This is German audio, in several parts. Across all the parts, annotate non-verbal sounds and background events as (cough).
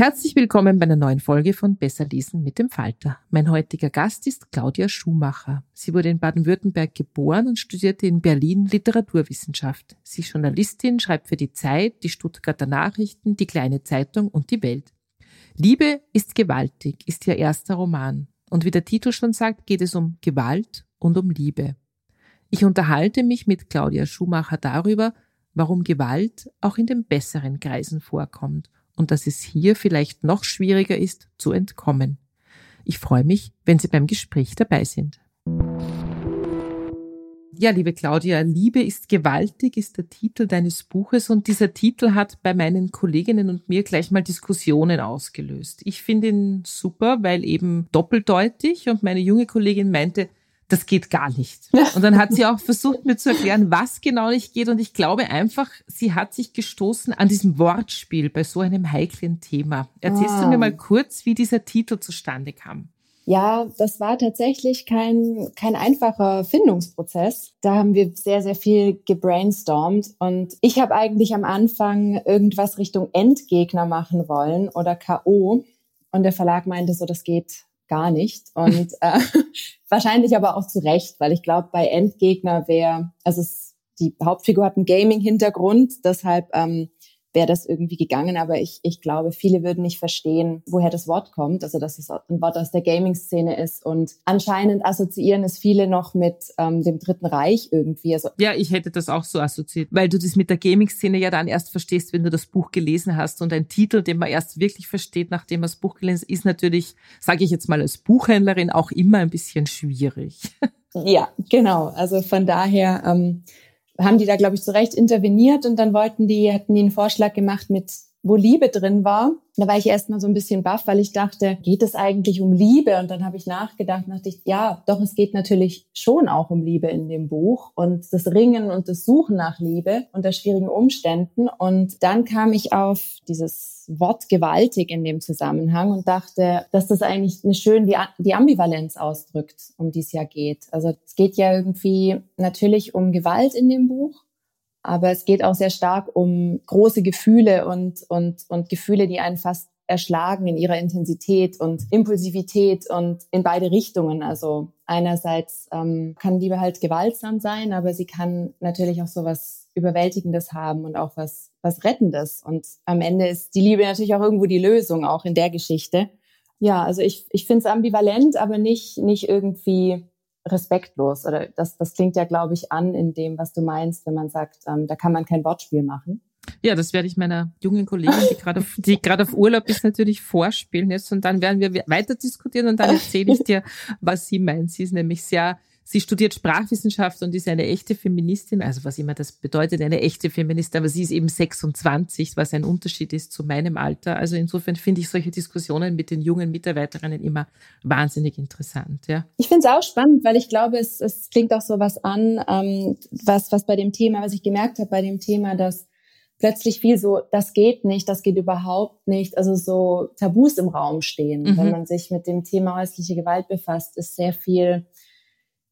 Herzlich willkommen bei einer neuen Folge von Besser lesen mit dem Falter. Mein heutiger Gast ist Claudia Schumacher. Sie wurde in Baden-Württemberg geboren und studierte in Berlin Literaturwissenschaft. Sie ist Journalistin, schreibt für die Zeit, die Stuttgarter Nachrichten, die Kleine Zeitung und die Welt. Liebe ist gewaltig ist ihr erster Roman. Und wie der Titel schon sagt, geht es um Gewalt und um Liebe. Ich unterhalte mich mit Claudia Schumacher darüber, warum Gewalt auch in den besseren Kreisen vorkommt und dass es hier vielleicht noch schwieriger ist, zu entkommen. Ich freue mich, wenn Sie beim Gespräch dabei sind. Ja, liebe Claudia, Liebe ist gewaltig ist der Titel deines Buches und dieser Titel hat bei meinen Kolleginnen und mir gleich mal Diskussionen ausgelöst. Ich finde ihn super, weil eben doppeldeutig und meine junge Kollegin meinte, das geht gar nicht. Und dann hat sie auch versucht, mir zu erklären, was genau nicht geht. Und ich glaube einfach, sie hat sich gestoßen an diesem Wortspiel bei so einem heiklen Thema. Erzählst ah. du mir mal kurz, wie dieser Titel zustande kam? Ja, das war tatsächlich kein, kein einfacher Findungsprozess. Da haben wir sehr, sehr viel gebrainstormt. Und ich habe eigentlich am Anfang irgendwas Richtung Endgegner machen wollen oder K.O. Und der Verlag meinte so, das geht gar nicht. (laughs) Und äh, wahrscheinlich aber auch zu Recht, weil ich glaube, bei Endgegner wäre, also es, die Hauptfigur hat einen Gaming-Hintergrund, deshalb ähm, wäre das irgendwie gegangen. Aber ich, ich glaube, viele würden nicht verstehen, woher das Wort kommt. Also, dass es ein Wort aus der Gaming-Szene ist. Und anscheinend assoziieren es viele noch mit ähm, dem Dritten Reich irgendwie. Also ja, ich hätte das auch so assoziiert, weil du das mit der Gaming-Szene ja dann erst verstehst, wenn du das Buch gelesen hast. Und ein Titel, den man erst wirklich versteht, nachdem man das Buch gelesen hat, ist natürlich, sage ich jetzt mal als Buchhändlerin, auch immer ein bisschen schwierig. (laughs) Ja, genau. Also von daher ähm, haben die da, glaube ich, zu Recht interveniert und dann wollten die, hatten die einen Vorschlag gemacht mit wo Liebe drin war. Da war ich erstmal so ein bisschen baff, weil ich dachte, geht es eigentlich um Liebe? Und dann habe ich nachgedacht, dachte ich, ja, doch, es geht natürlich schon auch um Liebe in dem Buch und das Ringen und das Suchen nach Liebe unter schwierigen Umständen. Und dann kam ich auf dieses Wort gewaltig in dem Zusammenhang und dachte, dass das eigentlich eine schön die, die Ambivalenz ausdrückt, um die es ja geht. Also es geht ja irgendwie natürlich um Gewalt in dem Buch, aber es geht auch sehr stark um große Gefühle und, und, und Gefühle, die einen fast erschlagen in ihrer Intensität und Impulsivität und in beide Richtungen. Also einerseits ähm, kann Liebe halt gewaltsam sein, aber sie kann natürlich auch so was Überwältigendes haben und auch was, was Rettendes. Und am Ende ist die Liebe natürlich auch irgendwo die Lösung, auch in der Geschichte. Ja, also ich, ich finde es ambivalent, aber nicht, nicht irgendwie respektlos. Oder das, das klingt ja, glaube ich, an in dem, was du meinst, wenn man sagt, ähm, da kann man kein Wortspiel machen. Ja, das werde ich meiner jungen Kollegin, die gerade auf, die gerade auf Urlaub ist, natürlich vorspielen jetzt und dann werden wir weiter diskutieren und dann erzähle ich dir, was sie meint. Sie ist nämlich sehr Sie studiert Sprachwissenschaft und ist eine echte Feministin, also was immer das bedeutet, eine echte Feministin, aber sie ist eben 26, was ein Unterschied ist zu meinem Alter. Also insofern finde ich solche Diskussionen mit den jungen Mitarbeiterinnen immer wahnsinnig interessant. Ja. Ich finde es auch spannend, weil ich glaube, es, es klingt auch so was an, ähm, was, was bei dem Thema, was ich gemerkt habe bei dem Thema, dass plötzlich viel so, das geht nicht, das geht überhaupt nicht, also so Tabus im Raum stehen. Mhm. Wenn man sich mit dem Thema häusliche Gewalt befasst, ist sehr viel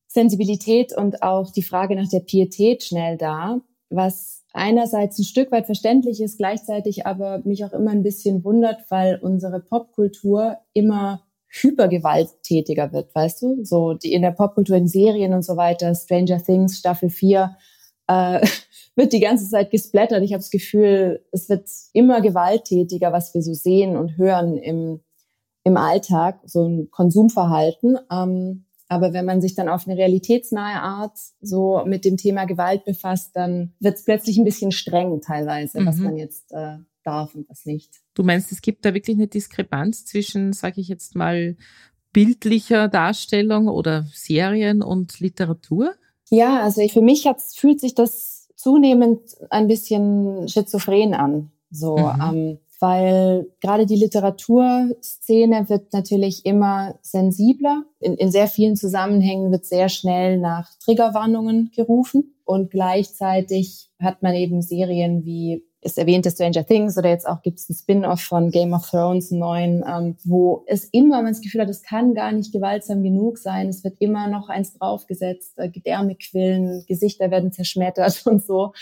Sensibilität und auch die Frage nach der Pietät schnell da, was einerseits ein Stück weit verständlich ist, gleichzeitig aber mich auch immer ein bisschen wundert, weil unsere Popkultur immer hypergewalttätiger wird, weißt du? So die in der Popkultur in Serien und so weiter, Stranger Things Staffel 4 äh, (laughs) wird die ganze Zeit gesplattert. Ich habe das Gefühl, es wird immer gewalttätiger, was wir so sehen und hören im, im Alltag, so ein Konsumverhalten. Ähm, aber wenn man sich dann auf eine realitätsnahe Art so mit dem Thema Gewalt befasst, dann wird es plötzlich ein bisschen streng teilweise, mhm. was man jetzt äh, darf und was nicht. Du meinst, es gibt da wirklich eine Diskrepanz zwischen, sage ich jetzt mal, bildlicher Darstellung oder Serien und Literatur? Ja, also ich, für mich hat's, fühlt sich das zunehmend ein bisschen schizophren an. So, mhm. ähm, weil gerade die Literaturszene wird natürlich immer sensibler. In, in sehr vielen Zusammenhängen wird sehr schnell nach Triggerwarnungen gerufen und gleichzeitig hat man eben Serien wie ist erwähnte Stranger Things oder jetzt auch gibt es ein Spin-off von Game of Thrones, einen neuen, ähm, wo es immer man das Gefühl hat, es kann gar nicht gewaltsam genug sein. Es wird immer noch eins draufgesetzt, äh, Gedärme quillen, Gesichter werden zerschmettert (laughs) und so.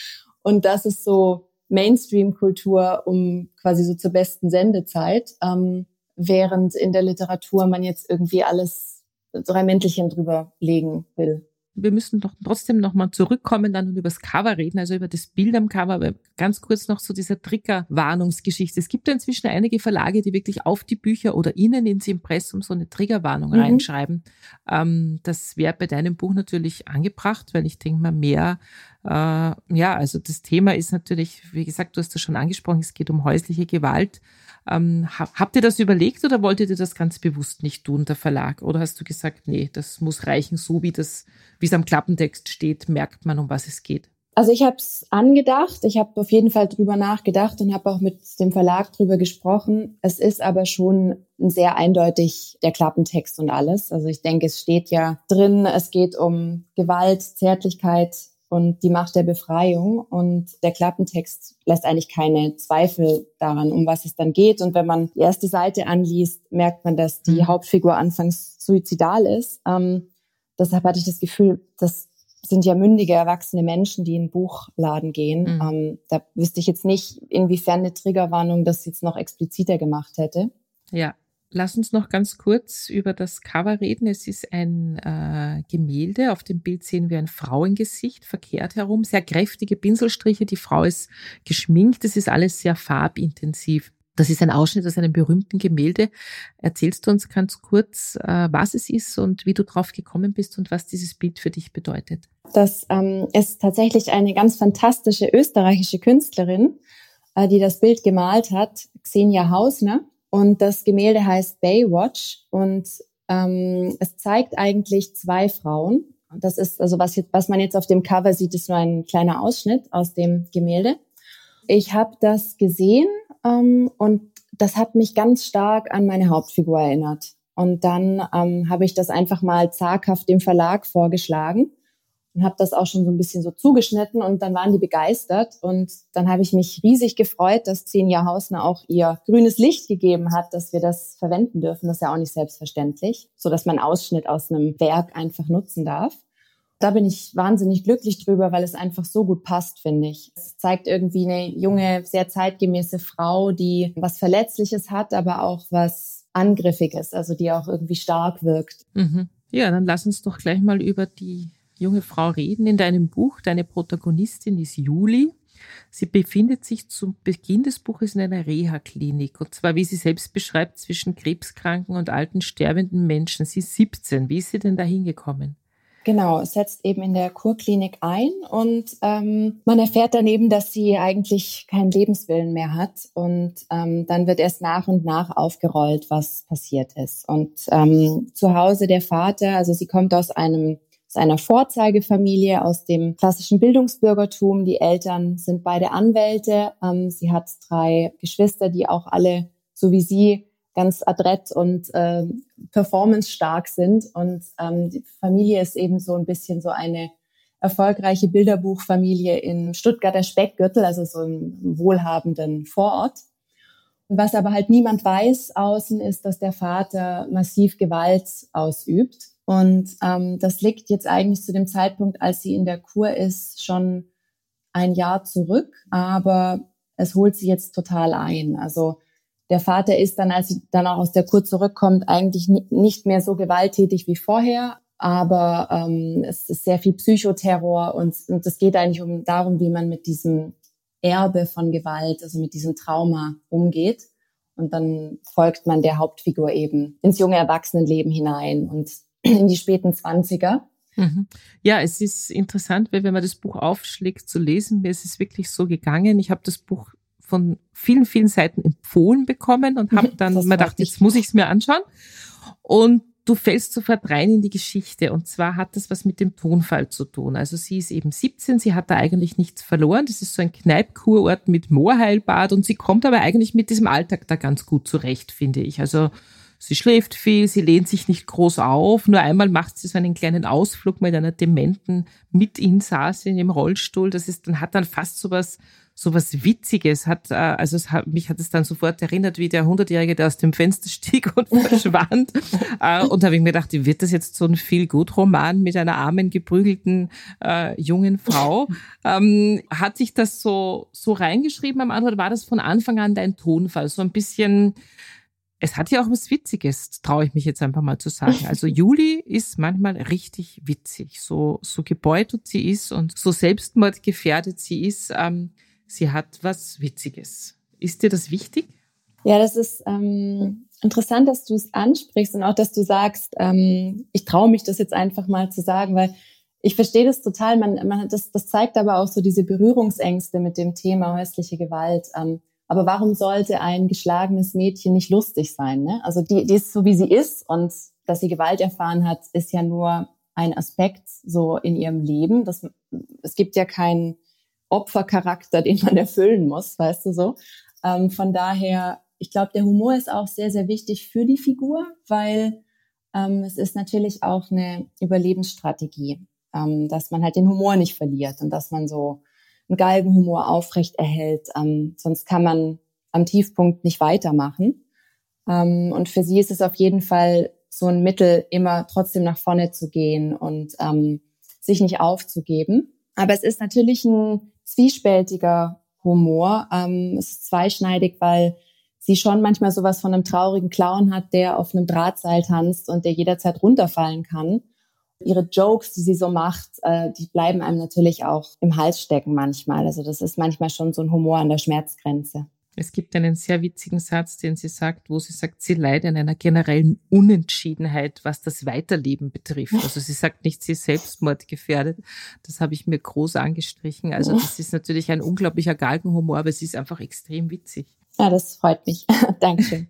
Und das ist so Mainstream-Kultur um quasi so zur besten Sendezeit, ähm, während in der Literatur man jetzt irgendwie alles drei Mäntelchen drüber legen will wir müssen doch trotzdem nochmal zurückkommen dann und über das Cover reden, also über das Bild am Cover, aber ganz kurz noch zu dieser Triggerwarnungsgeschichte. Es gibt ja inzwischen einige Verlage, die wirklich auf die Bücher oder ihnen ins Impressum so eine Triggerwarnung mhm. reinschreiben. Ähm, das wäre bei deinem Buch natürlich angebracht, weil ich denke mal mehr, äh, ja, also das Thema ist natürlich, wie gesagt, du hast das schon angesprochen, es geht um häusliche Gewalt. Ähm, habt ihr das überlegt oder wolltet ihr das ganz bewusst nicht tun, der Verlag? Oder hast du gesagt, nee, das muss reichen, so wie das, wie es am Klappentext steht, merkt man, um was es geht? Also ich habe es angedacht, ich habe auf jeden Fall drüber nachgedacht und habe auch mit dem Verlag drüber gesprochen. Es ist aber schon sehr eindeutig der Klappentext und alles. Also ich denke, es steht ja drin, es geht um Gewalt, Zärtlichkeit, und die Macht der Befreiung. Und der Klappentext lässt eigentlich keine Zweifel daran, um was es dann geht. Und wenn man die erste Seite anliest, merkt man, dass die mhm. Hauptfigur anfangs suizidal ist. Ähm, deshalb hatte ich das Gefühl, das sind ja mündige, erwachsene Menschen, die in den Buchladen gehen. Mhm. Ähm, da wüsste ich jetzt nicht, inwiefern eine Triggerwarnung das jetzt noch expliziter gemacht hätte. Ja, Lass uns noch ganz kurz über das Cover reden. Es ist ein äh, Gemälde. Auf dem Bild sehen wir ein Frauengesicht verkehrt herum, sehr kräftige Pinselstriche. Die Frau ist geschminkt. Es ist alles sehr farbintensiv. Das ist ein Ausschnitt aus einem berühmten Gemälde. Erzählst du uns ganz kurz, äh, was es ist und wie du drauf gekommen bist und was dieses Bild für dich bedeutet? Das ähm, ist tatsächlich eine ganz fantastische österreichische Künstlerin, äh, die das Bild gemalt hat, Xenia Hausner. Und das Gemälde heißt Baywatch und ähm, es zeigt eigentlich zwei Frauen. Das ist also was jetzt, was man jetzt auf dem Cover sieht, ist nur ein kleiner Ausschnitt aus dem Gemälde. Ich habe das gesehen ähm, und das hat mich ganz stark an meine Hauptfigur erinnert. Und dann ähm, habe ich das einfach mal zaghaft dem Verlag vorgeschlagen und habe das auch schon so ein bisschen so zugeschnitten und dann waren die begeistert und dann habe ich mich riesig gefreut, dass Xenia Hausner auch ihr grünes Licht gegeben hat, dass wir das verwenden dürfen. Das ist ja auch nicht selbstverständlich, so dass man Ausschnitt aus einem Werk einfach nutzen darf. Da bin ich wahnsinnig glücklich drüber, weil es einfach so gut passt, finde ich. Es zeigt irgendwie eine junge, sehr zeitgemäße Frau, die was Verletzliches hat, aber auch was Angriffiges, also die auch irgendwie stark wirkt. Mhm. Ja, dann lass uns doch gleich mal über die junge Frau reden. In deinem Buch, deine Protagonistin ist Juli. Sie befindet sich zum Beginn des Buches in einer Reha-Klinik. Und zwar, wie sie selbst beschreibt, zwischen krebskranken und alten sterbenden Menschen. Sie ist 17. Wie ist sie denn da hingekommen? Genau, setzt eben in der Kurklinik ein und ähm, man erfährt daneben, dass sie eigentlich keinen Lebenswillen mehr hat und ähm, dann wird erst nach und nach aufgerollt, was passiert ist. Und ähm, zu Hause der Vater, also sie kommt aus einem einer Vorzeigefamilie aus dem klassischen Bildungsbürgertum. Die Eltern sind beide Anwälte. Ähm, sie hat drei Geschwister, die auch alle, so wie sie, ganz adrett und äh, performance-stark sind. Und ähm, die Familie ist eben so ein bisschen so eine erfolgreiche Bilderbuchfamilie in Stuttgarter Speckgürtel, also so einem wohlhabenden Vorort. Was aber halt niemand weiß außen ist, dass der Vater massiv Gewalt ausübt. Und ähm, das liegt jetzt eigentlich zu dem Zeitpunkt, als sie in der Kur ist, schon ein Jahr zurück. Aber es holt sie jetzt total ein. Also der Vater ist dann, als sie dann auch aus der Kur zurückkommt, eigentlich nicht mehr so gewalttätig wie vorher. Aber ähm, es ist sehr viel Psychoterror und, und es geht eigentlich um darum, wie man mit diesem Erbe von Gewalt, also mit diesem Trauma umgeht. Und dann folgt man der Hauptfigur eben ins junge Erwachsenenleben hinein und in die späten Zwanziger. Mhm. Ja, es ist interessant, weil wenn man das Buch aufschlägt zu lesen, mir ist es wirklich so gegangen. Ich habe das Buch von vielen, vielen Seiten empfohlen bekommen und habe (laughs) dann mir gedacht, jetzt muss ich es mir anschauen. Und du fällst sofort rein in die Geschichte. Und zwar hat das was mit dem Tonfall zu tun. Also sie ist eben 17, sie hat da eigentlich nichts verloren. Das ist so ein Kneipkurort mit Moorheilbad und sie kommt aber eigentlich mit diesem Alltag da ganz gut zurecht, finde ich. Also Sie schläft viel, sie lehnt sich nicht groß auf. Nur einmal macht sie so einen kleinen Ausflug mit einer dementen Mitinsasse im Rollstuhl. Das ist, dann hat dann fast sowas so was Witziges hat, äh, also es hat, mich hat es dann sofort erinnert, wie der Hundertjährige, der aus dem Fenster stieg und (laughs) verschwand. Äh, und habe ich mir gedacht, wird das jetzt so ein Feel-Good-Roman mit einer armen, geprügelten äh, jungen Frau? Ähm, hat sich das so, so reingeschrieben am Anfang oder war das von Anfang an dein Tonfall? So ein bisschen, es hat ja auch was Witziges, traue ich mich jetzt einfach mal zu sagen. (laughs) Also Juli ist manchmal richtig witzig, so, so gebeutelt sie ist und so selbstmordgefährdet sie ist. Ähm, sie hat was Witziges. Ist dir das wichtig? Ja, das ist ähm, interessant, dass du es ansprichst und auch, dass du sagst, ähm, ich traue mich das jetzt einfach mal zu sagen, weil ich verstehe das total. Man, man das, das zeigt aber auch so diese Berührungsängste mit dem Thema häusliche Gewalt. Ähm, aber warum sollte ein geschlagenes Mädchen nicht lustig sein? Ne? Also die, die ist so, wie sie ist und dass sie Gewalt erfahren hat, ist ja nur ein Aspekt so in ihrem Leben. Das, es gibt ja keinen Opfercharakter, den man erfüllen muss, weißt du so. Ähm, von daher, ich glaube, der Humor ist auch sehr, sehr wichtig für die Figur, weil ähm, es ist natürlich auch eine Überlebensstrategie, ähm, dass man halt den Humor nicht verliert und dass man so einen Galgenhumor aufrecht erhält. Ähm, sonst kann man am Tiefpunkt nicht weitermachen. Ähm, und für sie ist es auf jeden Fall so ein Mittel, immer trotzdem nach vorne zu gehen und ähm, sich nicht aufzugeben. Aber es ist natürlich ein zwiespältiger Humor. Ähm, es ist zweischneidig, weil sie schon manchmal sowas von einem traurigen Clown hat, der auf einem Drahtseil tanzt und der jederzeit runterfallen kann. Ihre Jokes, die sie so macht, äh, die bleiben einem natürlich auch im Hals stecken manchmal. Also das ist manchmal schon so ein Humor an der Schmerzgrenze. Es gibt einen sehr witzigen Satz, den sie sagt, wo sie sagt, sie leidet an einer generellen Unentschiedenheit, was das Weiterleben betrifft. Also sie sagt nicht, sie ist selbstmordgefährdet. Das habe ich mir groß angestrichen. Also das ist natürlich ein unglaublicher Galgenhumor, aber sie ist einfach extrem witzig. Ja, das freut mich. (laughs) Dankeschön.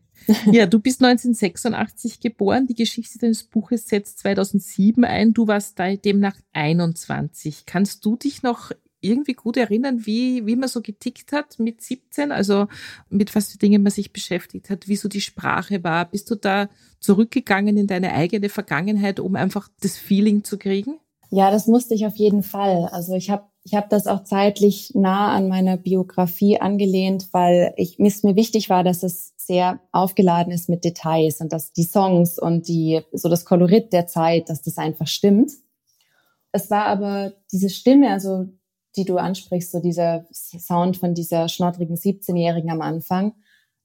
Ja, du bist 1986 geboren. Die Geschichte deines Buches setzt 2007 ein. Du warst demnach 21. Kannst du dich noch irgendwie gut erinnern, wie, wie man so getickt hat mit 17, also mit was für Dingen man sich beschäftigt hat, wie so die Sprache war. Bist du da zurückgegangen in deine eigene Vergangenheit, um einfach das Feeling zu kriegen? Ja, das musste ich auf jeden Fall. Also ich habe ich hab das auch zeitlich nah an meiner Biografie angelehnt, weil ich, mir wichtig war, dass es sehr aufgeladen ist mit Details und dass die Songs und die, so das Kolorit der Zeit, dass das einfach stimmt. Es war aber diese Stimme, also die du ansprichst, so dieser Sound von dieser schnoddrigen 17-Jährigen am Anfang,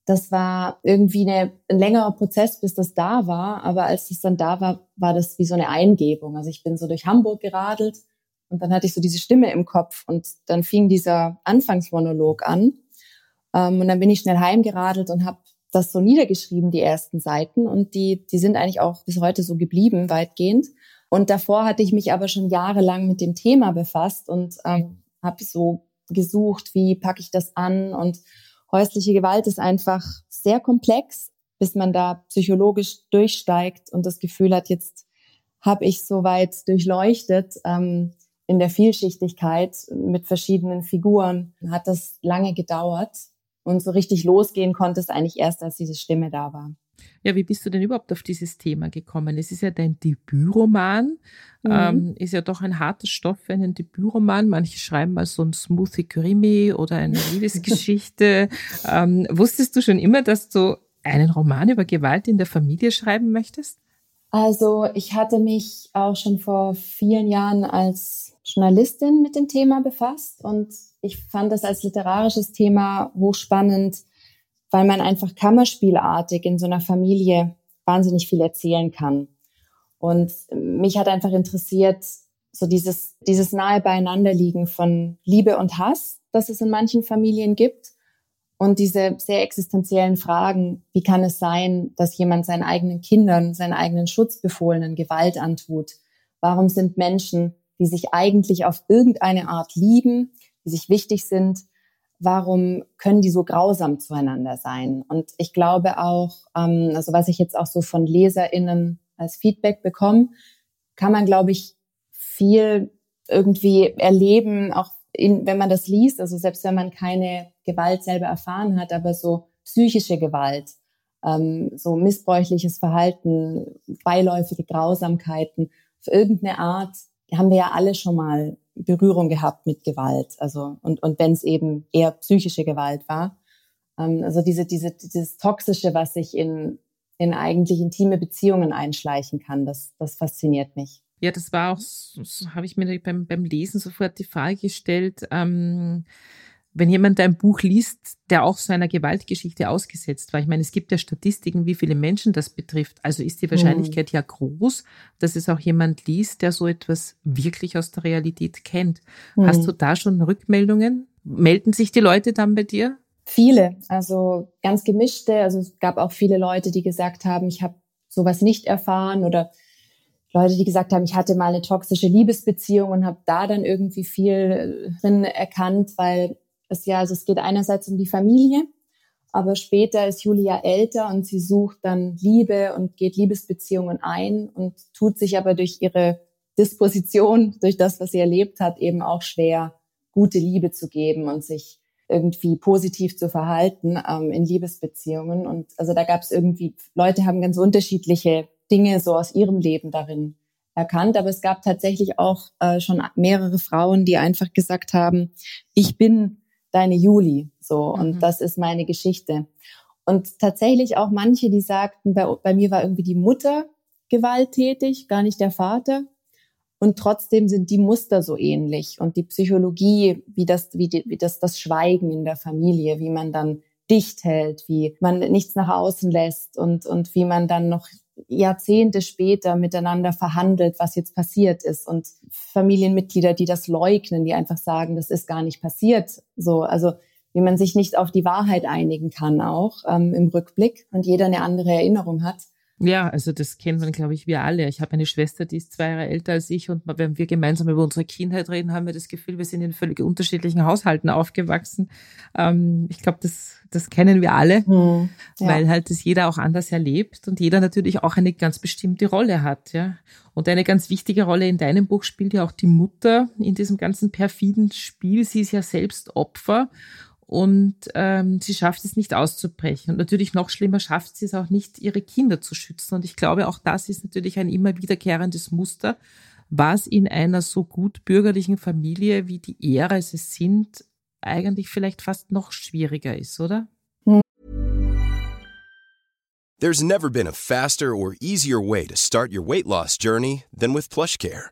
das war irgendwie eine, ein längerer Prozess, bis das da war. Aber als das dann da war, war das wie so eine Eingebung. Also ich bin so durch Hamburg geradelt und dann hatte ich so diese Stimme im Kopf und dann fing dieser Anfangsmonolog an. Ähm, und dann bin ich schnell heimgeradelt und habe das so niedergeschrieben, die ersten Seiten. Und die, die sind eigentlich auch bis heute so geblieben, weitgehend. Und davor hatte ich mich aber schon jahrelang mit dem Thema befasst und ähm, habe so gesucht, wie packe ich das an. Und häusliche Gewalt ist einfach sehr komplex, bis man da psychologisch durchsteigt und das Gefühl hat, jetzt habe ich soweit durchleuchtet. Ähm, in der Vielschichtigkeit mit verschiedenen Figuren hat das lange gedauert. Und so richtig losgehen konnte es eigentlich erst, als diese Stimme da war. Ja, wie bist du denn überhaupt auf dieses Thema gekommen? Es ist ja dein Debütroman, mhm. ähm, ist ja doch ein harter Stoff für einen Debütroman. Manche schreiben mal so ein Smoothie Krimi oder eine (laughs) Liebesgeschichte. ähm, wusstest du schon immer, dass du einen Roman über Gewalt in der Familie schreiben möchtest? Also ich hatte mich auch schon vor vielen Jahren als Journalistin mit dem Thema befasst und ich fand das als literarisches Thema hochspannend, weil man einfach kammerspielartig in so einer Familie wahnsinnig viel erzählen kann. Und mich hat einfach interessiert, so dieses, dieses nahe Beieinanderliegen von Liebe und Hass, das es in manchen Familien gibt. Und diese sehr existenziellen Fragen, wie kann es sein, dass jemand seinen eigenen Kindern, seinen eigenen Schutzbefohlenen Gewalt antut? Warum sind Menschen, die sich eigentlich auf irgendeine Art lieben, die sich wichtig sind, warum können die so grausam zueinander sein? Und ich glaube auch, ähm, also was ich jetzt auch so von LeserInnen als Feedback bekomme, kann man, glaube ich, viel irgendwie erleben, auch in, wenn man das liest, also selbst wenn man keine Gewalt selber erfahren hat, aber so psychische Gewalt, ähm, so missbräuchliches Verhalten, beiläufige Grausamkeiten, auf irgendeine Art haben wir ja alle schon mal Berührung gehabt mit Gewalt. Also und und wenn es eben eher psychische Gewalt war, ähm, also diese diese dieses toxische, was sich in in eigentlich intime Beziehungen einschleichen kann, das das fasziniert mich. Ja, das war auch, so, so habe ich mir beim, beim Lesen sofort die Frage gestellt, ähm, wenn jemand ein Buch liest, der auch so einer Gewaltgeschichte ausgesetzt war. Ich meine, es gibt ja Statistiken, wie viele Menschen das betrifft. Also ist die Wahrscheinlichkeit mhm. ja groß, dass es auch jemand liest, der so etwas wirklich aus der Realität kennt. Mhm. Hast du da schon Rückmeldungen? Melden sich die Leute dann bei dir? Viele, also ganz gemischte. Also es gab auch viele Leute, die gesagt haben, ich habe sowas nicht erfahren oder Leute, die gesagt haben, ich hatte mal eine toxische Liebesbeziehung und habe da dann irgendwie viel drin erkannt, weil es ja, also es geht einerseits um die Familie, aber später ist Julia älter und sie sucht dann Liebe und geht Liebesbeziehungen ein und tut sich aber durch ihre Disposition, durch das, was sie erlebt hat, eben auch schwer, gute Liebe zu geben und sich irgendwie positiv zu verhalten ähm, in Liebesbeziehungen. Und also da gab es irgendwie, Leute haben ganz unterschiedliche Dinge so aus ihrem Leben darin erkannt. Aber es gab tatsächlich auch äh, schon mehrere Frauen, die einfach gesagt haben, ich bin deine Juli, so, mhm. und das ist meine Geschichte. Und tatsächlich auch manche, die sagten, bei, bei mir war irgendwie die Mutter gewalttätig, gar nicht der Vater. Und trotzdem sind die Muster so ähnlich und die Psychologie, wie das, wie, die, wie das, das Schweigen in der Familie, wie man dann dicht hält, wie man nichts nach außen lässt und, und wie man dann noch Jahrzehnte später miteinander verhandelt, was jetzt passiert ist und Familienmitglieder, die das leugnen, die einfach sagen, das ist gar nicht passiert. So, also wie man sich nicht auf die Wahrheit einigen kann auch ähm, im Rückblick und jeder eine andere Erinnerung hat. Ja, also das kennen wir, glaube ich, wir alle. Ich habe eine Schwester, die ist zwei Jahre älter als ich und wenn wir gemeinsam über unsere Kindheit reden, haben wir das Gefühl, wir sind in völlig unterschiedlichen Haushalten aufgewachsen. Ähm, ich glaube, das, das kennen wir alle, hm, ja. weil halt das jeder auch anders erlebt und jeder natürlich auch eine ganz bestimmte Rolle hat. Ja. Und eine ganz wichtige Rolle in deinem Buch spielt ja auch die Mutter in diesem ganzen perfiden Spiel. Sie ist ja selbst Opfer und ähm, sie schafft es nicht auszubrechen. Und natürlich noch schlimmer schafft sie es auch nicht, ihre Kinder zu schützen. Und ich glaube, auch das ist natürlich ein immer wiederkehrendes Muster, was in einer so gut bürgerlichen Familie wie die Ära es sind, eigentlich vielleicht fast noch schwieriger ist, oder? There's never been a faster or easier way to start your weight loss journey than with PlushCare.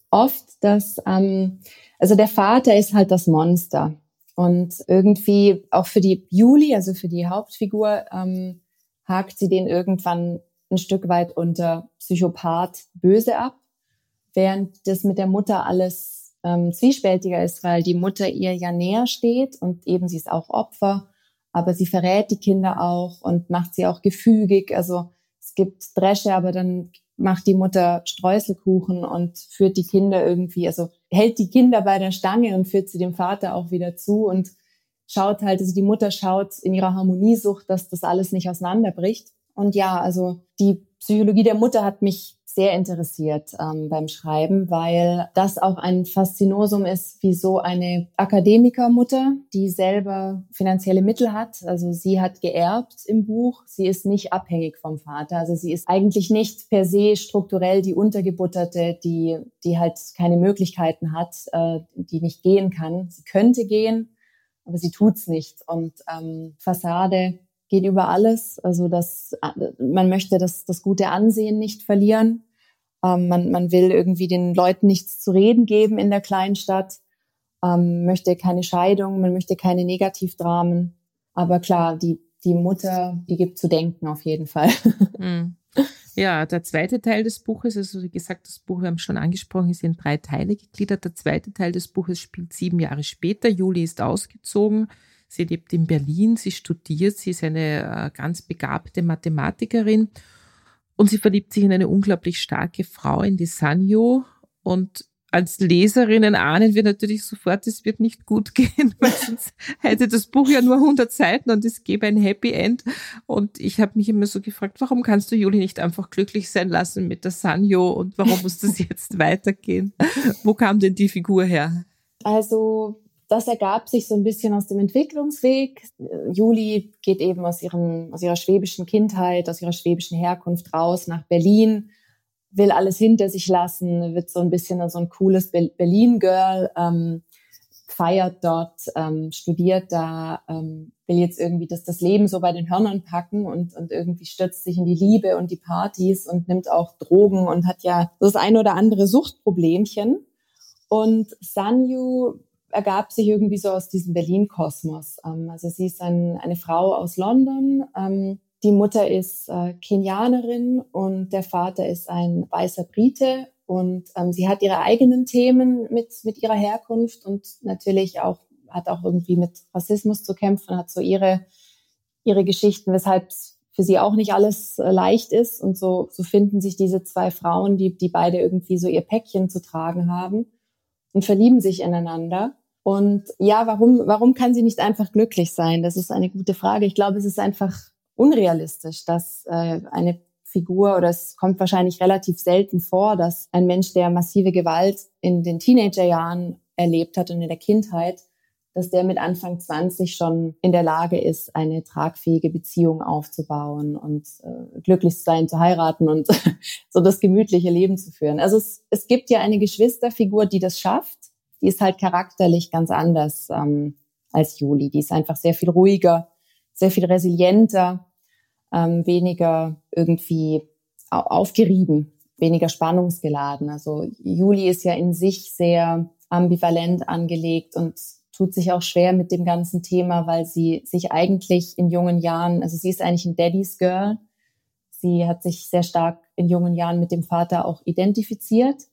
oft, dass ähm, also der Vater ist halt das Monster. Und irgendwie auch für die Juli, also für die Hauptfigur, ähm, hakt sie den irgendwann ein Stück weit unter Psychopath böse ab. während das mit der Mutter alles ähm, zwiespältiger ist, weil die Mutter ihr ja näher steht und eben sie ist auch Opfer, aber sie verrät die Kinder auch und macht sie auch gefügig. Also es gibt Dresche, aber dann macht die Mutter Streuselkuchen und führt die Kinder irgendwie, also hält die Kinder bei der Stange und führt sie dem Vater auch wieder zu und schaut halt, also die Mutter schaut in ihrer Harmoniesucht, dass das alles nicht auseinanderbricht. Und ja, also die Psychologie der Mutter hat mich sehr interessiert ähm, beim Schreiben, weil das auch ein Faszinosum ist, wie so eine Akademikermutter, die selber finanzielle Mittel hat. Also sie hat geerbt im Buch. Sie ist nicht abhängig vom Vater. Also sie ist eigentlich nicht per se strukturell die Untergebutterte, die, die halt keine Möglichkeiten hat, äh, die nicht gehen kann. Sie könnte gehen, aber sie tut's nicht. Und ähm, Fassade geht über alles. Also das, man möchte das, das gute Ansehen nicht verlieren. Ähm, man, man will irgendwie den Leuten nichts zu reden geben in der Kleinstadt, ähm, möchte keine Scheidung, man möchte keine Negativdramen. Aber klar, die, die Mutter, die gibt zu denken auf jeden Fall. (laughs) Hm. Ja, der zweite Teil des Buches, also wie gesagt, das Buch, wir haben es schon angesprochen, ist in drei Teile gegliedert. Der zweite Teil des Buches spielt sieben Jahre später. Juli ist ausgezogen. Sie lebt in Berlin, sie studiert, sie ist eine äh, ganz begabte Mathematikerin und sie verliebt sich in eine unglaublich starke Frau, in die Sanyo. Und als Leserinnen ahnen wir natürlich sofort, es wird nicht gut (laughs) gehen, weil sonst hätte das Buch ja nur 100 Seiten und es gäbe ein Happy End. Und ich habe mich immer so gefragt, warum kannst du Juli nicht einfach glücklich sein lassen mit der Sanyo und warum muss das jetzt (laughs) weitergehen? Wo kam denn die Figur her? Also das ergab sich so ein bisschen aus dem Entwicklungsweg. Juli geht eben aus, ihrem, aus ihrer schwäbischen Kindheit, aus ihrer schwäbischen Herkunft raus nach Berlin, will alles hinter sich lassen, wird so ein bisschen so ein cooles Berlin-Girl, ähm, feiert dort, ähm, studiert da, ähm, will jetzt irgendwie das, das Leben so bei den Hörnern packen und, und irgendwie stürzt sich in die Liebe und die Partys und nimmt auch Drogen und hat ja das ein oder andere Suchtproblemchen. Und Sanyu ergab sich irgendwie so aus diesem Berlin-Kosmos. Ähm, also sie ist ein, eine Frau aus London. Ähm, die Mutter ist äh, Kenianerin und der Vater ist ein weißer Brite. Und ähm, sie hat ihre eigenen Themen mit, mit ihrer Herkunft und natürlich auch, hat auch irgendwie mit Rassismus zu kämpfen, hat so ihre, ihre Geschichten, weshalb für sie auch nicht alles äh, leicht ist. Und so, so finden sich diese zwei Frauen, die, die beide irgendwie so ihr Päckchen zu tragen haben und verlieben sich ineinander. Und ja, warum, warum kann sie nicht einfach glücklich sein? Das ist eine gute Frage. Ich glaube, es ist einfach unrealistisch, dass äh, eine Figur oder es kommt wahrscheinlich relativ selten vor, dass ein Mensch, der massive Gewalt in den Teenagerjahren erlebt hat und in der Kindheit, dass der mit Anfang 20 schon in der Lage ist, eine tragfähige Beziehung aufzubauen und äh, glücklich zu sein, zu heiraten und (laughs) so das gemütliche Leben zu führen. Also es, es gibt ja eine Geschwisterfigur, die das schafft die ist halt charakterlich ganz anders ähm, als Juli. Die ist einfach sehr viel ruhiger, sehr viel resilienter, ähm, weniger irgendwie aufgerieben, weniger spannungsgeladen. Also Juli ist ja in sich sehr ambivalent angelegt und tut sich auch schwer mit dem ganzen Thema, weil sie sich eigentlich in jungen Jahren, also sie ist eigentlich ein Daddy's Girl. Sie hat sich sehr stark in jungen Jahren mit dem Vater auch identifiziert,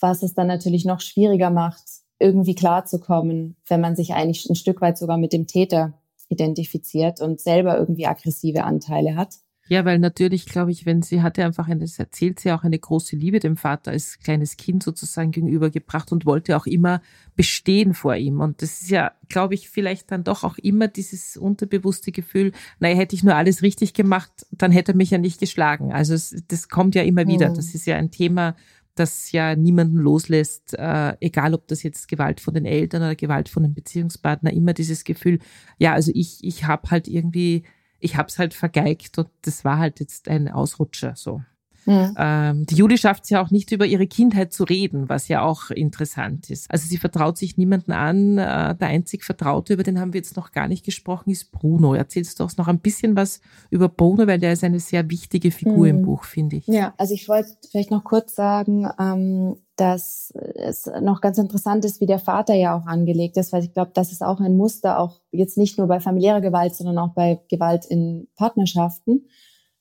was es dann natürlich noch schwieriger macht, irgendwie klarzukommen, wenn man sich eigentlich ein Stück weit sogar mit dem Täter identifiziert und selber irgendwie aggressive Anteile hat. Ja, weil natürlich, glaube ich, wenn sie hatte einfach eine, das erzählt sie auch eine große Liebe dem Vater als kleines Kind sozusagen gegenübergebracht und wollte auch immer bestehen vor ihm. Und das ist ja, glaube ich, vielleicht dann doch auch immer dieses unterbewusste Gefühl, naja, hätte ich nur alles richtig gemacht, dann hätte er mich ja nicht geschlagen. Also es, das kommt ja immer wieder. Mhm. Das ist ja ein Thema, das ja niemanden loslässt, äh, egal ob das jetzt Gewalt von den Eltern oder Gewalt von dem Beziehungspartner, immer dieses Gefühl, ja, also ich, ich habe halt irgendwie, ich habe es halt vergeigt und das war halt jetzt ein Ausrutscher so. Mhm. Ähm, die Julie schafft es ja auch nicht über ihre Kindheit zu reden, was ja auch interessant ist. Also sie vertraut sich niemanden an. Äh, der einzig Vertraute, über den haben wir jetzt noch gar nicht gesprochen, ist Bruno. Erzählst du uns noch ein bisschen was über Bruno, weil der ist eine sehr wichtige Figur mhm. im Buch, finde ich. Ja, also ich wollte vielleicht noch kurz sagen, ähm, dass es noch ganz interessant ist, wie der Vater ja auch angelegt ist, weil ich glaube, das ist auch ein Muster, auch jetzt nicht nur bei familiärer Gewalt, sondern auch bei Gewalt in Partnerschaften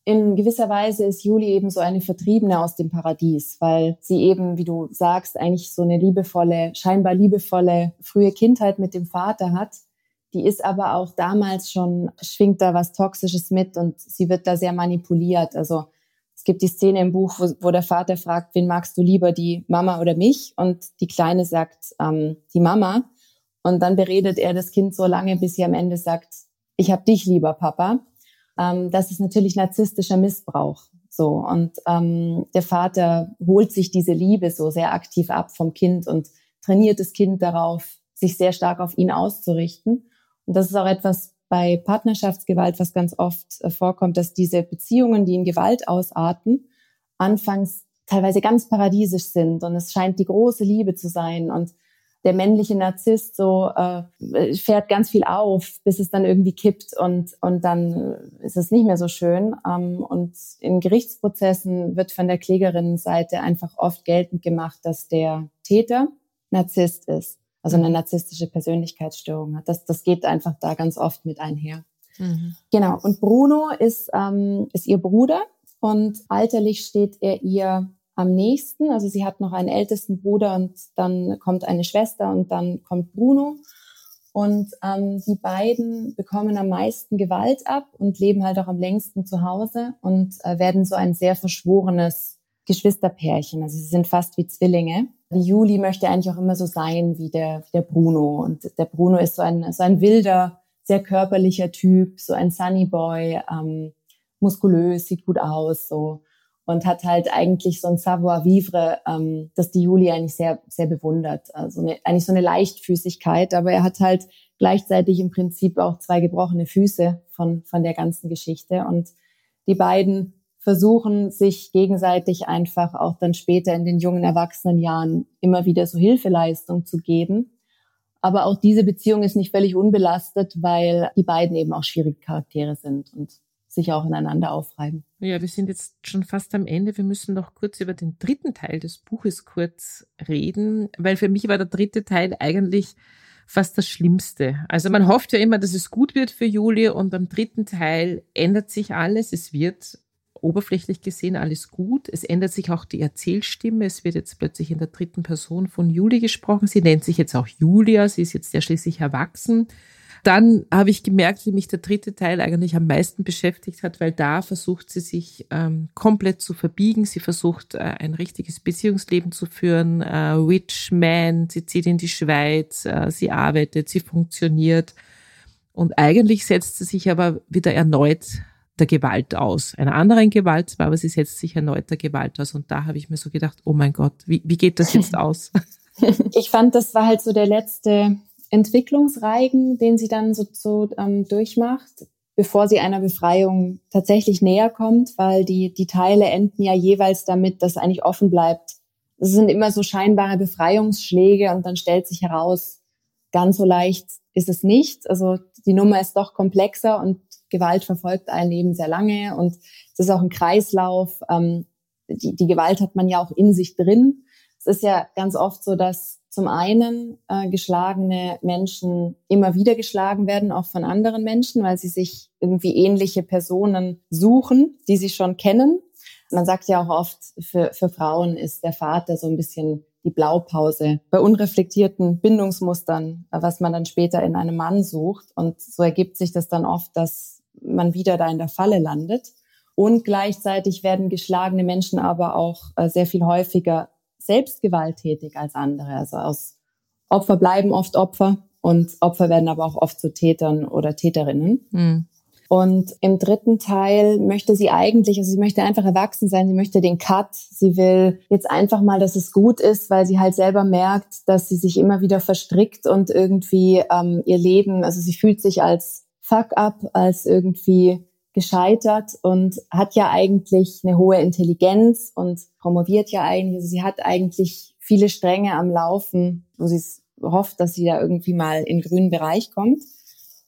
in gewisser Weise ist Juli eben so eine Vertriebene aus dem Paradies, weil sie eben, wie du sagst, eigentlich so eine liebevolle, scheinbar liebevolle frühe Kindheit mit dem Vater hat. Die ist aber auch damals schon, schwingt da was Toxisches mit und sie wird da sehr manipuliert. Also es gibt die Szene im Buch, wo, wo der Vater fragt, wen magst du lieber, die Mama oder mich? Und die Kleine sagt, ähm, die Mama. Und dann beredet er das Kind so lange, bis sie am Ende sagt, ich hab dich lieber, Papa. Ähm, das ist natürlich narzisstischer Missbrauch. So und ähm, der Vater holt sich diese Liebe so sehr aktiv ab vom Kind und trainiert das Kind darauf, sich sehr stark auf ihn auszurichten. Und das ist auch etwas bei Partnerschaftsgewalt, was ganz oft äh, vorkommt, dass diese Beziehungen, die in Gewalt ausarten, anfangs teilweise ganz paradiesisch sind und es scheint die große Liebe zu sein und der männliche Narzisst so äh, fährt ganz viel auf, bis es dann irgendwie kippt und und dann ist es nicht mehr so schön. Ähm, und in Gerichtsprozessen wird von der Klägerinnenseite einfach oft geltend gemacht, dass der Täter Narzisst ist, also eine narzisstische Persönlichkeitsstörung hat. Das das geht einfach da ganz oft mit einher. Mhm. Genau. Und Bruno ist ähm, ist ihr Bruder und alterlich steht er ihr am nächsten. Also sie hat noch einen ältesten Bruder und dann kommt eine Schwester und dann kommt Bruno. Und ähm, die beiden bekommen am meisten Gewalt ab und leben halt auch am längsten zu Hause und äh, werden so ein sehr verschworenes Geschwisterpärchen. Also sie sind fast wie Zwillinge. Die Juli möchte eigentlich auch immer so sein wie der, wie der Bruno. Und der Bruno ist so ein, so ein wilder, sehr körperlicher Typ, so ein Sunny Boy, ähm, muskulös, sieht gut aus, so und hat halt eigentlich so ein Savoir-vivre, ähm, das die Juli eigentlich sehr, sehr bewundert. Also eine, eigentlich so eine Leichtfüßigkeit, aber er hat halt gleichzeitig im Prinzip auch zwei gebrochene Füße von, von der ganzen Geschichte. Und die beiden versuchen sich gegenseitig einfach auch dann später in den jungen Erwachsenenjahren immer wieder so Hilfeleistung zu geben. Aber auch diese Beziehung ist nicht völlig unbelastet, weil die beiden eben auch schwierige Charaktere sind und sich auch ineinander aufreiben. Ja, wir sind jetzt schon fast am Ende. Wir müssen noch kurz über den dritten Teil des Buches kurz reden, weil für mich war der dritte Teil eigentlich fast das Schlimmste. Also man hofft ja immer, dass es gut wird für Julie und beim dritten Teil ändert sich alles. Es wird oberflächlich gesehen alles gut. Es ändert sich auch die Erzählstimme. Es wird jetzt plötzlich in der dritten Person von Julie gesprochen. Sie nennt sich jetzt auch Julia. Sie ist jetzt ja schließlich erwachsen dann habe ich gemerkt, wie mich der dritte Teil eigentlich am meisten beschäftigt hat, weil da versucht sie sich ähm, komplett zu verbiegen. Sie versucht äh, ein richtiges Beziehungsleben zu führen. Äh, Rich Man, sie zieht in die Schweiz, äh, sie arbeitet, sie funktioniert. Und eigentlich setzt sie sich aber wieder erneut der Gewalt aus. Einer anderen Gewalt zwar, aber sie setzt sich erneut der Gewalt aus. Und da habe ich mir so gedacht, oh mein Gott, wie, wie geht das jetzt (laughs) aus? Ich fand, das war halt so der letzte Entwicklungsreigen, den sie dann so, so ähm, durchmacht, bevor sie einer Befreiung tatsächlich näher kommt, weil die, die Teile enden ja jeweils damit, dass eigentlich offen bleibt. Es sind immer so scheinbare Befreiungsschläge und dann stellt sich heraus, ganz so leicht ist es nicht. Also die Nummer ist doch komplexer und Gewalt verfolgt einen eben sehr lange und es ist auch ein Kreislauf. Ähm, die, die Gewalt hat man ja auch in sich drin. Es ist ja ganz oft so, dass zum einen äh, geschlagene Menschen immer wieder geschlagen werden, auch von anderen Menschen, weil sie sich irgendwie ähnliche Personen suchen, die sie schon kennen. Man sagt ja auch oft, für, für Frauen ist der Vater so ein bisschen die Blaupause bei unreflektierten Bindungsmustern, was man dann später in einem Mann sucht. Und so ergibt sich das dann oft, dass man wieder da in der Falle landet. Und gleichzeitig werden geschlagene Menschen aber auch äh, sehr viel häufiger selbst gewalttätig als andere. Also aus Opfer bleiben oft Opfer und Opfer werden aber auch oft zu Tätern oder Täterinnen. Mhm. Und im dritten Teil möchte sie eigentlich, also sie möchte einfach erwachsen sein, sie möchte den Cut, sie will jetzt einfach mal, dass es gut ist, weil sie halt selber merkt, dass sie sich immer wieder verstrickt und irgendwie ähm, ihr Leben, also sie fühlt sich als Fuck-up, als irgendwie gescheitert und hat ja eigentlich eine hohe Intelligenz und promoviert ja eigentlich. Also sie hat eigentlich viele Stränge am Laufen, wo sie hofft, dass sie da irgendwie mal in den grünen Bereich kommt.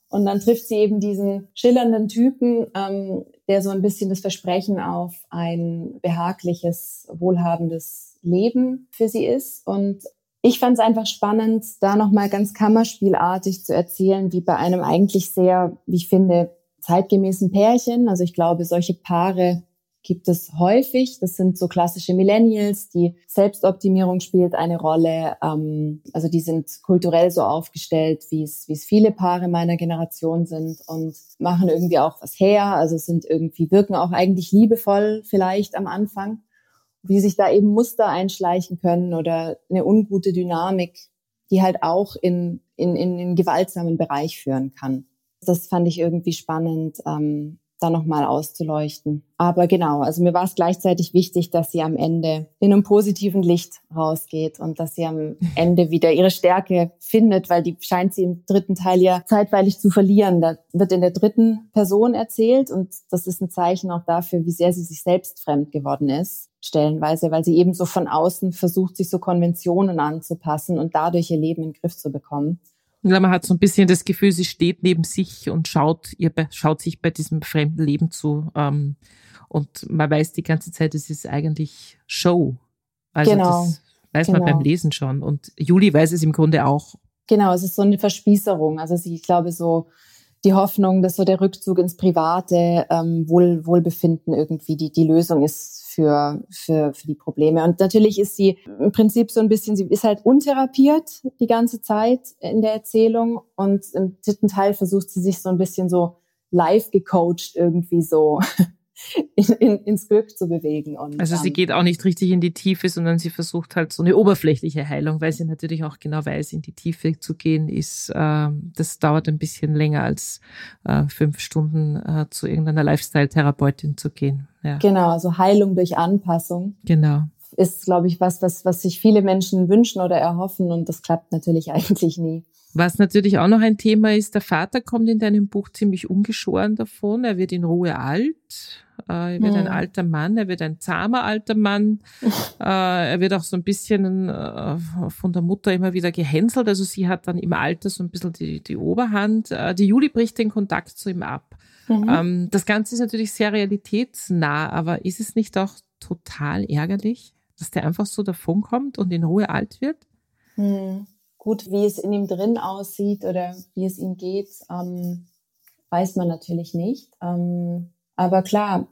Und dann trifft sie eben diesen schillernden Typen, ähm, der so ein bisschen das Versprechen auf ein behagliches, wohlhabendes Leben für sie ist. Und ich fand es einfach spannend, da nochmal ganz kammerspielartig zu erzählen, wie bei einem eigentlich sehr, wie ich finde, zeitgemäßen Pärchen. Also ich glaube, solche Paare gibt es häufig. Das sind so klassische Millennials. Die Selbstoptimierung spielt eine Rolle. Ähm, also die sind kulturell so aufgestellt, wie es, wie es viele Paare meiner Generation sind und machen irgendwie auch was her. Also sind irgendwie, wirken auch eigentlich liebevoll vielleicht am Anfang. Wie sich da eben Muster einschleichen können oder eine ungute Dynamik, die halt auch in, in, in den gewaltsamen Bereich führen kann. Das fand ich irgendwie spannend. Ähm, da nochmal auszuleuchten. Aber genau, also mir war es gleichzeitig wichtig, dass sie am Ende in einem positiven Licht rausgeht und dass sie am (laughs) Ende wieder ihre Stärke findet, weil die scheint sie im dritten Teil ja zeitweilig zu verlieren. Da wird in der dritten Person erzählt und das ist ein Zeichen auch dafür, wie sehr sie sich selbst fremd geworden ist, stellenweise, weil sie eben so von außen versucht, sich so Konventionen anzupassen und dadurch ihr Leben in den Griff zu bekommen. Man hat so ein bisschen das Gefühl, sie steht neben sich und schaut, ihr schaut sich bei diesem fremden Leben zu. Ähm, und man weiß die ganze Zeit, es ist eigentlich Show. Also genau. das weiß genau. man beim genau. Lesen schon. Und Juli weiß es im Grunde auch. Genau, es ist so eine Verspießerung. Also sie, ich glaube, so die Hoffnung, dass so der Rückzug ins private ähm, Wohl, Wohlbefinden irgendwie die, die Lösung ist für, für, für die Probleme. Und natürlich ist sie im Prinzip so ein bisschen, sie ist halt untherapiert die ganze Zeit in der Erzählung und im dritten Teil versucht sie sich so ein bisschen so live gecoacht irgendwie so in, in, ins Glück zu bewegen. Und, also sie geht auch nicht richtig in die Tiefe, sondern sie versucht halt so eine oberflächliche Heilung, weil sie natürlich auch genau weiß, in die Tiefe zu gehen ist, äh, das dauert ein bisschen länger als äh, fünf Stunden äh, zu irgendeiner Lifestyle-Therapeutin zu gehen. Ja. Genau, also Heilung durch Anpassung. Genau ist, glaube ich, was, was, was sich viele Menschen wünschen oder erhoffen und das klappt natürlich (laughs) eigentlich nie. Was natürlich auch noch ein Thema ist, der Vater kommt in deinem Buch ziemlich ungeschoren davon. Er wird in Ruhe alt. Äh, er wird ein alter Mann, er wird ein zahmer alter Mann. (laughs) Äh, er wird auch so ein bisschen äh, von der Mutter immer wieder gehänselt. Also sie hat dann im Alter so ein bisschen die, die Oberhand. Die Juli bricht den Kontakt zu ihm ab. Mhm. Ähm, das Ganze ist natürlich sehr realitätsnah, aber ist es nicht auch total ärgerlich, dass der einfach so davonkommt und in Ruhe alt wird? Gut, wie es in ihm drin aussieht oder wie es ihm geht, ähm, weiß man natürlich nicht. Ähm, aber klar,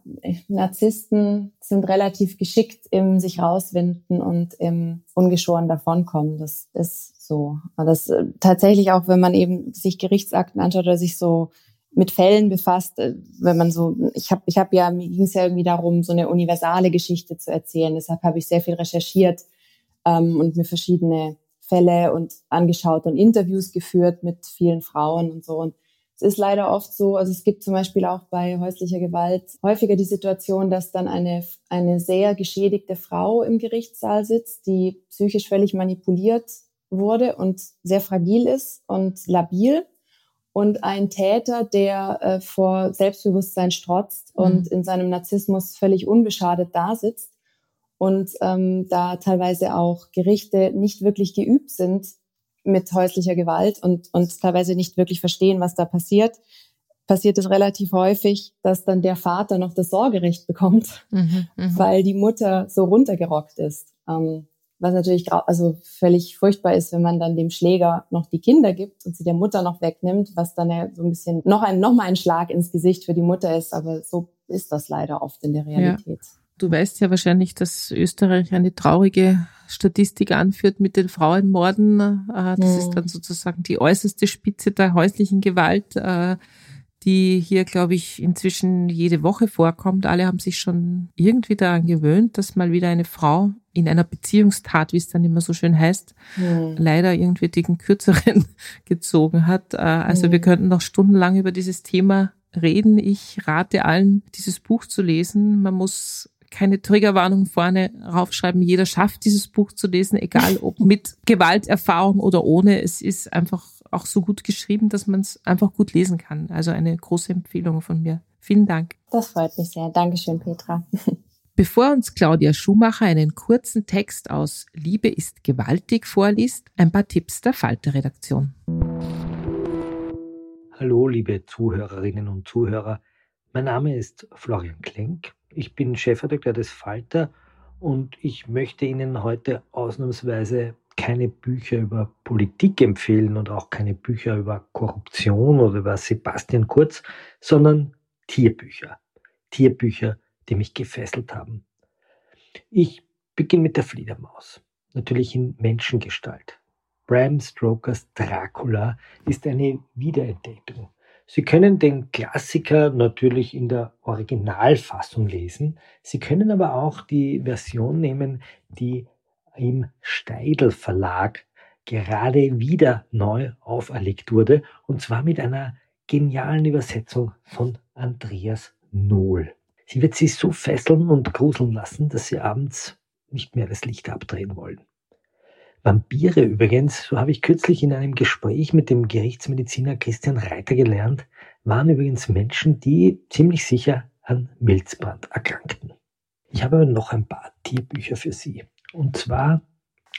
Narzissten sind relativ geschickt im sich rauswinden und im ungeschoren davonkommen. Das ist so. Das äh, tatsächlich auch, wenn man eben sich Gerichtsakten anschaut oder sich so mit Fällen befasst, äh, wenn man so, ich habe ich hab ja, mir ging es ja irgendwie darum, so eine universale Geschichte zu erzählen. Deshalb habe ich sehr viel recherchiert ähm, und mir verschiedene Fälle und angeschaut und Interviews geführt mit vielen Frauen und so. Und es ist leider oft so, also es gibt zum Beispiel auch bei häuslicher Gewalt häufiger die Situation, dass dann eine, eine sehr geschädigte Frau im Gerichtssaal sitzt, die psychisch völlig manipuliert wurde und sehr fragil ist und labil. Und ein Täter, der äh, vor Selbstbewusstsein strotzt mhm. und in seinem Narzissmus völlig unbeschadet da sitzt und ähm, da teilweise auch Gerichte nicht wirklich geübt sind mit häuslicher Gewalt und, und teilweise nicht wirklich verstehen, was da passiert, passiert es relativ häufig, dass dann der Vater noch das Sorgerecht bekommt, mhm, mhm. weil die Mutter so runtergerockt ist. Ähm, was natürlich also völlig furchtbar ist, wenn man dann dem Schläger noch die Kinder gibt und sie der Mutter noch wegnimmt, was dann ja so ein bisschen noch ein noch mal ein Schlag ins Gesicht für die Mutter ist. Aber so ist das leider oft in der Realität. Ja. Du weißt ja wahrscheinlich, dass Österreich eine traurige Statistik anführt mit den Frauenmorden. Äh, das mhm. ist dann sozusagen die äußerste Spitze der häuslichen Gewalt, äh, die hier, glaube ich, inzwischen jede Woche vorkommt. Alle haben sich schon irgendwie daran gewöhnt, dass mal wieder eine Frau in einer Beziehungstat, wie es dann immer so schön heißt, mhm. leider irgendwie den Kürzeren (laughs) gezogen hat. Äh, also mhm. wir könnten noch stundenlang über dieses Thema reden. Ich rate allen, dieses Buch zu lesen. Man muss keine Triggerwarnung vorne raufschreiben. Jeder schafft dieses Buch zu lesen, egal ob (laughs) mit Gewalterfahrung oder ohne. Es ist einfach auch so gut geschrieben, dass man es einfach gut lesen kann. Also eine große Empfehlung von mir. Vielen Dank. Das freut mich sehr. Dankeschön, Petra. (laughs) Bevor uns Claudia Schumacher einen kurzen Text aus Liebe ist gewaltig vorliest, ein paar Tipps der Falter-Redaktion. Hallo, liebe Zuhörerinnen und Zuhörer. Mein Name ist Florian Klenk ich bin Chefredakteur des Falter und ich möchte Ihnen heute ausnahmsweise keine Bücher über Politik empfehlen und auch keine Bücher über Korruption oder über Sebastian Kurz, sondern Tierbücher. Tierbücher, die mich gefesselt haben. Ich beginne mit der Fledermaus, natürlich in Menschengestalt. Bram Stokers Dracula ist eine Wiederentdeckung. Sie können den Klassiker natürlich in der Originalfassung lesen. Sie können aber auch die Version nehmen, die im Steidel Verlag gerade wieder neu auferlegt wurde, und zwar mit einer genialen Übersetzung von Andreas Nohl. Sie wird sie so fesseln und gruseln lassen, dass sie abends nicht mehr das Licht abdrehen wollen. Vampire übrigens, so habe ich kürzlich in einem Gespräch mit dem Gerichtsmediziner Christian Reiter gelernt, waren übrigens Menschen, die ziemlich sicher an Milzbrand erkrankten. Ich habe aber noch ein paar Tierbücher für Sie. Und zwar,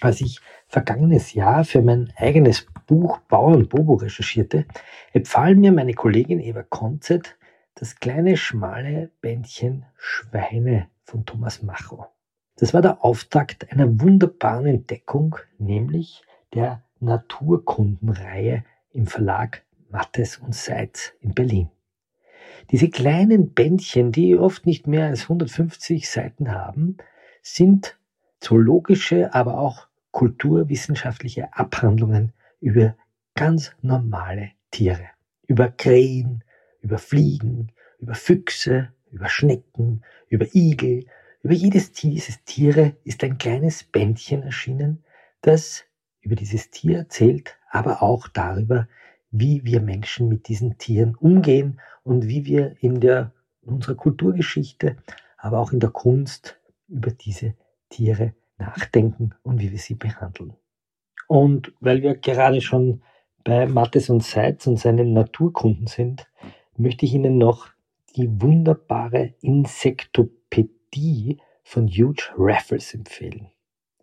als ich vergangenes Jahr für mein eigenes Buch Bauern Bobo recherchierte, empfahl mir meine Kollegin Eva Konzett das kleine schmale Bändchen Schweine von Thomas Macho. Das war der Auftakt einer wunderbaren Entdeckung, nämlich der Naturkundenreihe im Verlag Mattes und Seitz in Berlin. Diese kleinen Bändchen, die oft nicht mehr als 150 Seiten haben, sind zoologische, aber auch kulturwissenschaftliche Abhandlungen über ganz normale Tiere. Über Krähen, über Fliegen, über Füchse, über Schnecken, über Igel, über jedes dieses Tiere ist ein kleines Bändchen erschienen, das über dieses Tier erzählt, aber auch darüber, wie wir Menschen mit diesen Tieren umgehen und wie wir in der in unserer Kulturgeschichte, aber auch in der Kunst über diese Tiere nachdenken und wie wir sie behandeln. Und weil wir gerade schon bei Mattes und Seitz und seinen Naturkunden sind, möchte ich Ihnen noch die wunderbare Insektopädie die von Hugh Raffles empfehlen.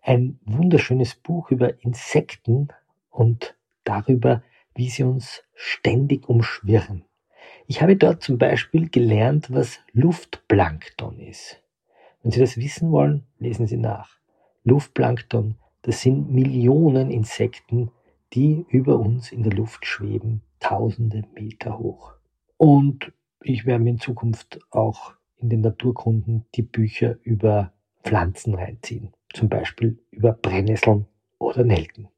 Ein wunderschönes Buch über Insekten und darüber, wie sie uns ständig umschwirren. Ich habe dort zum Beispiel gelernt, was Luftplankton ist. Wenn Sie das wissen wollen, lesen Sie nach. Luftplankton, das sind Millionen Insekten, die über uns in der Luft schweben, tausende Meter hoch. Und ich werde mir in Zukunft auch in den Naturkunden die Bücher über Pflanzen reinziehen, zum Beispiel über Brennnesseln oder Nelken.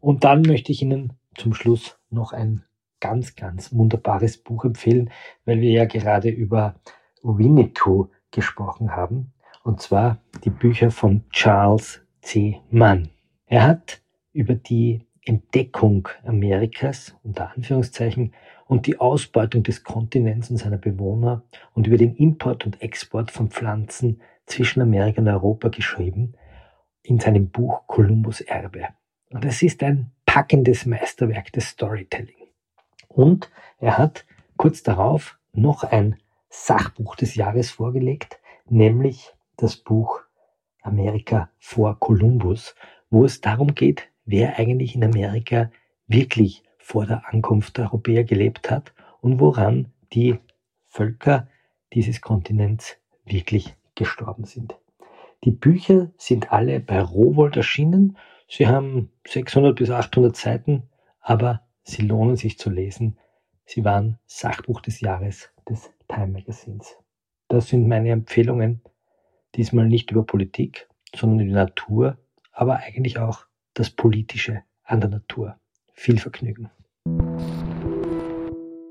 Und dann möchte ich Ihnen zum Schluss noch ein ganz, ganz wunderbares Buch empfehlen, weil wir ja gerade über Winnetou gesprochen haben, und zwar die Bücher von Charles C. Mann. Er hat über die Entdeckung Amerikas, unter Anführungszeichen, und die Ausbeutung des Kontinents und seiner Bewohner und über den Import und Export von Pflanzen zwischen Amerika und Europa geschrieben in seinem Buch Kolumbus Erbe. Und es ist ein packendes Meisterwerk des Storytelling. Und er hat kurz darauf noch ein Sachbuch des Jahres vorgelegt, nämlich das Buch Amerika vor Kolumbus, wo es darum geht, wer eigentlich in Amerika wirklich vor der Ankunft der Europäer gelebt hat und woran die Völker dieses Kontinents wirklich gestorben sind. Die Bücher sind alle bei Rowold erschienen. Sie haben 600 bis 800 Seiten, aber sie lohnen sich zu lesen. Sie waren Sachbuch des Jahres des Time Magazins. Das sind meine Empfehlungen. Diesmal nicht über Politik, sondern die Natur, aber eigentlich auch das Politische an der Natur. Viel Vergnügen.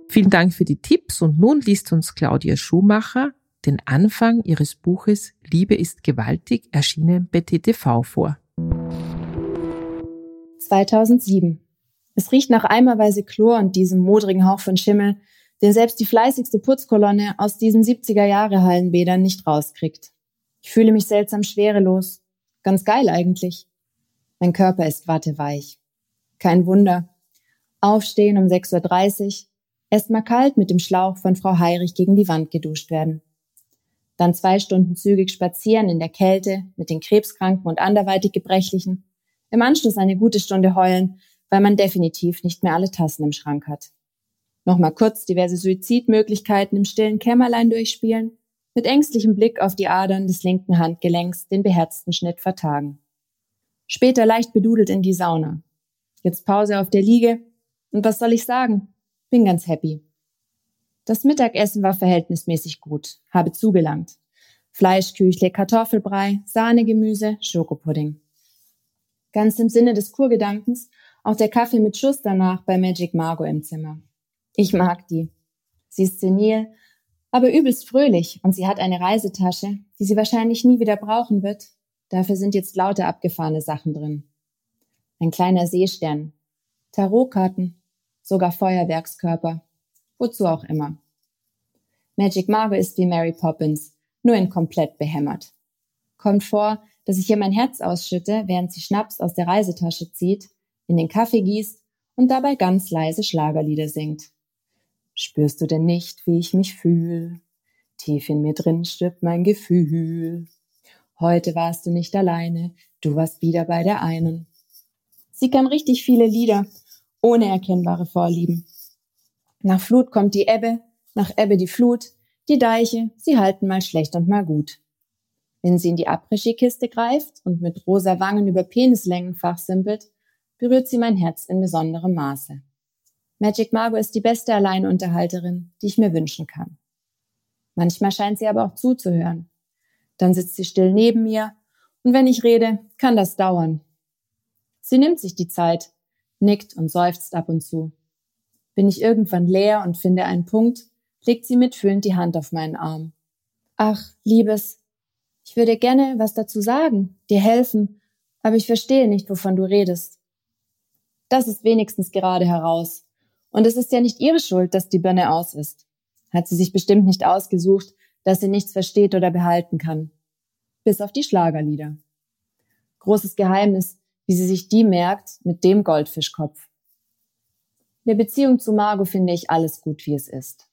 Vielen Dank für die Tipps und nun liest uns Claudia Schumacher den Anfang ihres Buches Liebe ist gewaltig, erschienen bei TTV vor. 2007. Es riecht nach eimerweise Chlor und diesem modrigen Hauch von Schimmel, den selbst die fleißigste Putzkolonne aus diesen 70er Jahre Hallenbädern nicht rauskriegt. Ich fühle mich seltsam schwerelos. Ganz geil eigentlich. Mein Körper ist watteweich. Kein Wunder. Aufstehen um 6.30 Uhr, erstmal kalt mit dem Schlauch von Frau Heirich gegen die Wand geduscht werden. Dann zwei Stunden zügig spazieren in der Kälte mit den Krebskranken und anderweitig Gebrechlichen. Im Anschluss eine gute Stunde heulen, weil man definitiv nicht mehr alle Tassen im Schrank hat. Nochmal kurz diverse Suizidmöglichkeiten im stillen Kämmerlein durchspielen, mit ängstlichem Blick auf die Adern des linken Handgelenks den beherzten Schnitt vertagen. Später leicht bedudelt in die Sauna. Jetzt Pause auf der Liege. Und was soll ich sagen? Bin ganz happy. Das Mittagessen war verhältnismäßig gut, habe zugelangt. Fleischküchle, Kartoffelbrei, Sahnegemüse, Schokopudding. Ganz im Sinne des Kurgedankens auch der Kaffee mit Schuss danach bei Magic Margot im Zimmer. Ich mag die. Sie ist senil, aber übelst fröhlich und sie hat eine Reisetasche, die sie wahrscheinlich nie wieder brauchen wird. Dafür sind jetzt lauter abgefahrene Sachen drin. Ein kleiner Seestern, Tarotkarten, sogar Feuerwerkskörper, wozu auch immer. Magic Margot ist wie Mary Poppins, nur in komplett behämmert. Kommt vor, dass ich ihr mein Herz ausschütte, während sie Schnaps aus der Reisetasche zieht, in den Kaffee gießt und dabei ganz leise Schlagerlieder singt. Spürst du denn nicht, wie ich mich fühl? Tief in mir drin stirbt mein Gefühl. Heute warst du nicht alleine, du warst wieder bei der einen. Sie kann richtig viele Lieder, ohne erkennbare Vorlieben. Nach Flut kommt die Ebbe, nach Ebbe die Flut, die Deiche, sie halten mal schlecht und mal gut. Wenn sie in die Après-Ski-Kiste greift und mit rosa Wangen über Penislängen fachsimpelt, berührt sie mein Herz in besonderem Maße. Magic Margot ist die beste Alleinunterhalterin, die ich mir wünschen kann. Manchmal scheint sie aber auch zuzuhören. Dann sitzt sie still neben mir und wenn ich rede, kann das dauern. Sie nimmt sich die Zeit, nickt und seufzt ab und zu. Bin ich irgendwann leer und finde einen Punkt, legt sie mitfühlend die Hand auf meinen Arm. Ach, Liebes, ich würde gerne was dazu sagen, dir helfen, aber ich verstehe nicht, wovon du redest. Das ist wenigstens gerade heraus. Und es ist ja nicht ihre Schuld, dass die Birne aus ist. Hat sie sich bestimmt nicht ausgesucht, dass sie nichts versteht oder behalten kann. Bis auf die Schlagerlieder. Großes Geheimnis, wie sie sich die merkt mit dem Goldfischkopf. In der Beziehung zu Margot finde ich alles gut, wie es ist.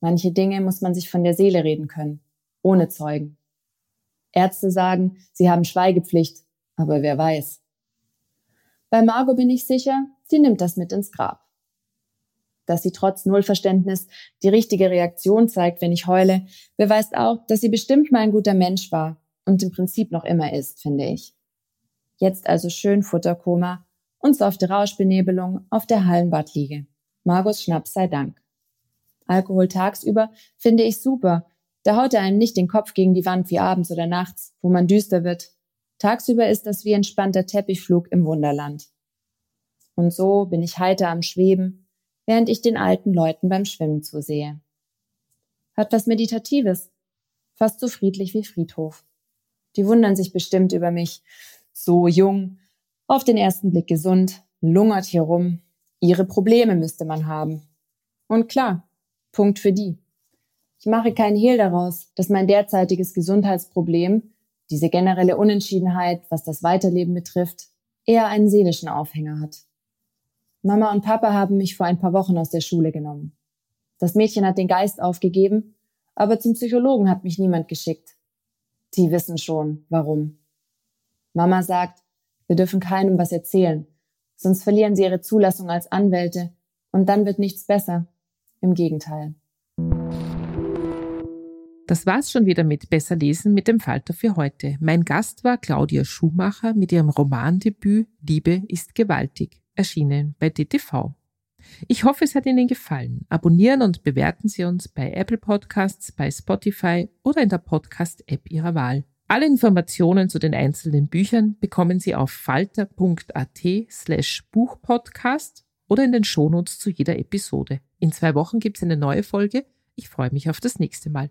Manche Dinge muss man sich von der Seele reden können, ohne Zeugen. Ärzte sagen, sie haben Schweigepflicht, aber wer weiß. Bei Margot bin ich sicher, sie nimmt das mit ins Grab dass sie trotz Nullverständnis die richtige Reaktion zeigt, wenn ich heule, beweist auch, dass sie bestimmt mal ein guter Mensch war und im Prinzip noch immer ist, finde ich. Jetzt also schön Futterkoma und softe Rauschbenebelung auf der Hallenbadliege. Margos Schnaps sei Dank. Alkohol tagsüber finde ich super. Da haut er einem nicht den Kopf gegen die Wand wie abends oder nachts, wo man düster wird. Tagsüber ist das wie entspannter Teppichflug im Wunderland. Und so bin ich heiter am Schweben, während ich den alten Leuten beim Schwimmen zusehe. Hat was Meditatives, fast so friedlich wie Friedhof. Die wundern sich bestimmt über mich. So jung, auf den ersten Blick gesund, lungert hier rum. Ihre Probleme müsste man haben. Und klar, Punkt für die. Ich mache keinen Hehl daraus, dass mein derzeitiges Gesundheitsproblem, diese generelle Unentschiedenheit, was das Weiterleben betrifft, eher einen seelischen Aufhänger hat. Mama und Papa haben mich vor ein paar Wochen aus der Schule genommen. Das Mädchen hat den Geist aufgegeben, aber zum Psychologen hat mich niemand geschickt. Die wissen schon, warum. Mama sagt, wir dürfen keinem was erzählen, sonst verlieren sie ihre Zulassung als Anwälte und dann wird nichts besser. Im Gegenteil. Das war's schon wieder mit Besser lesen mit dem Falter für heute. Mein Gast war Claudia Schumacher mit ihrem Romandebüt Liebe ist gewaltig erschienen bei DTV. Ich hoffe, es hat Ihnen gefallen. Abonnieren und bewerten Sie uns bei Apple Podcasts, bei Spotify oder in der Podcast-App Ihrer Wahl. Alle Informationen zu den einzelnen Büchern bekommen Sie auf falter.at slash Buchpodcast oder in den Shownotes zu jeder Episode. In zwei Wochen gibt es eine neue Folge. Ich freue mich auf das nächste Mal.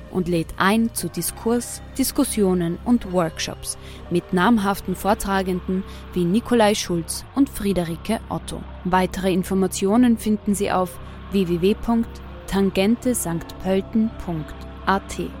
und lädt ein zu Diskurs, Diskussionen und Workshops mit namhaften Vortragenden wie Nikolai Schulz und Friederike Otto. Weitere Informationen finden Sie auf www.tangentesanktpölten.at.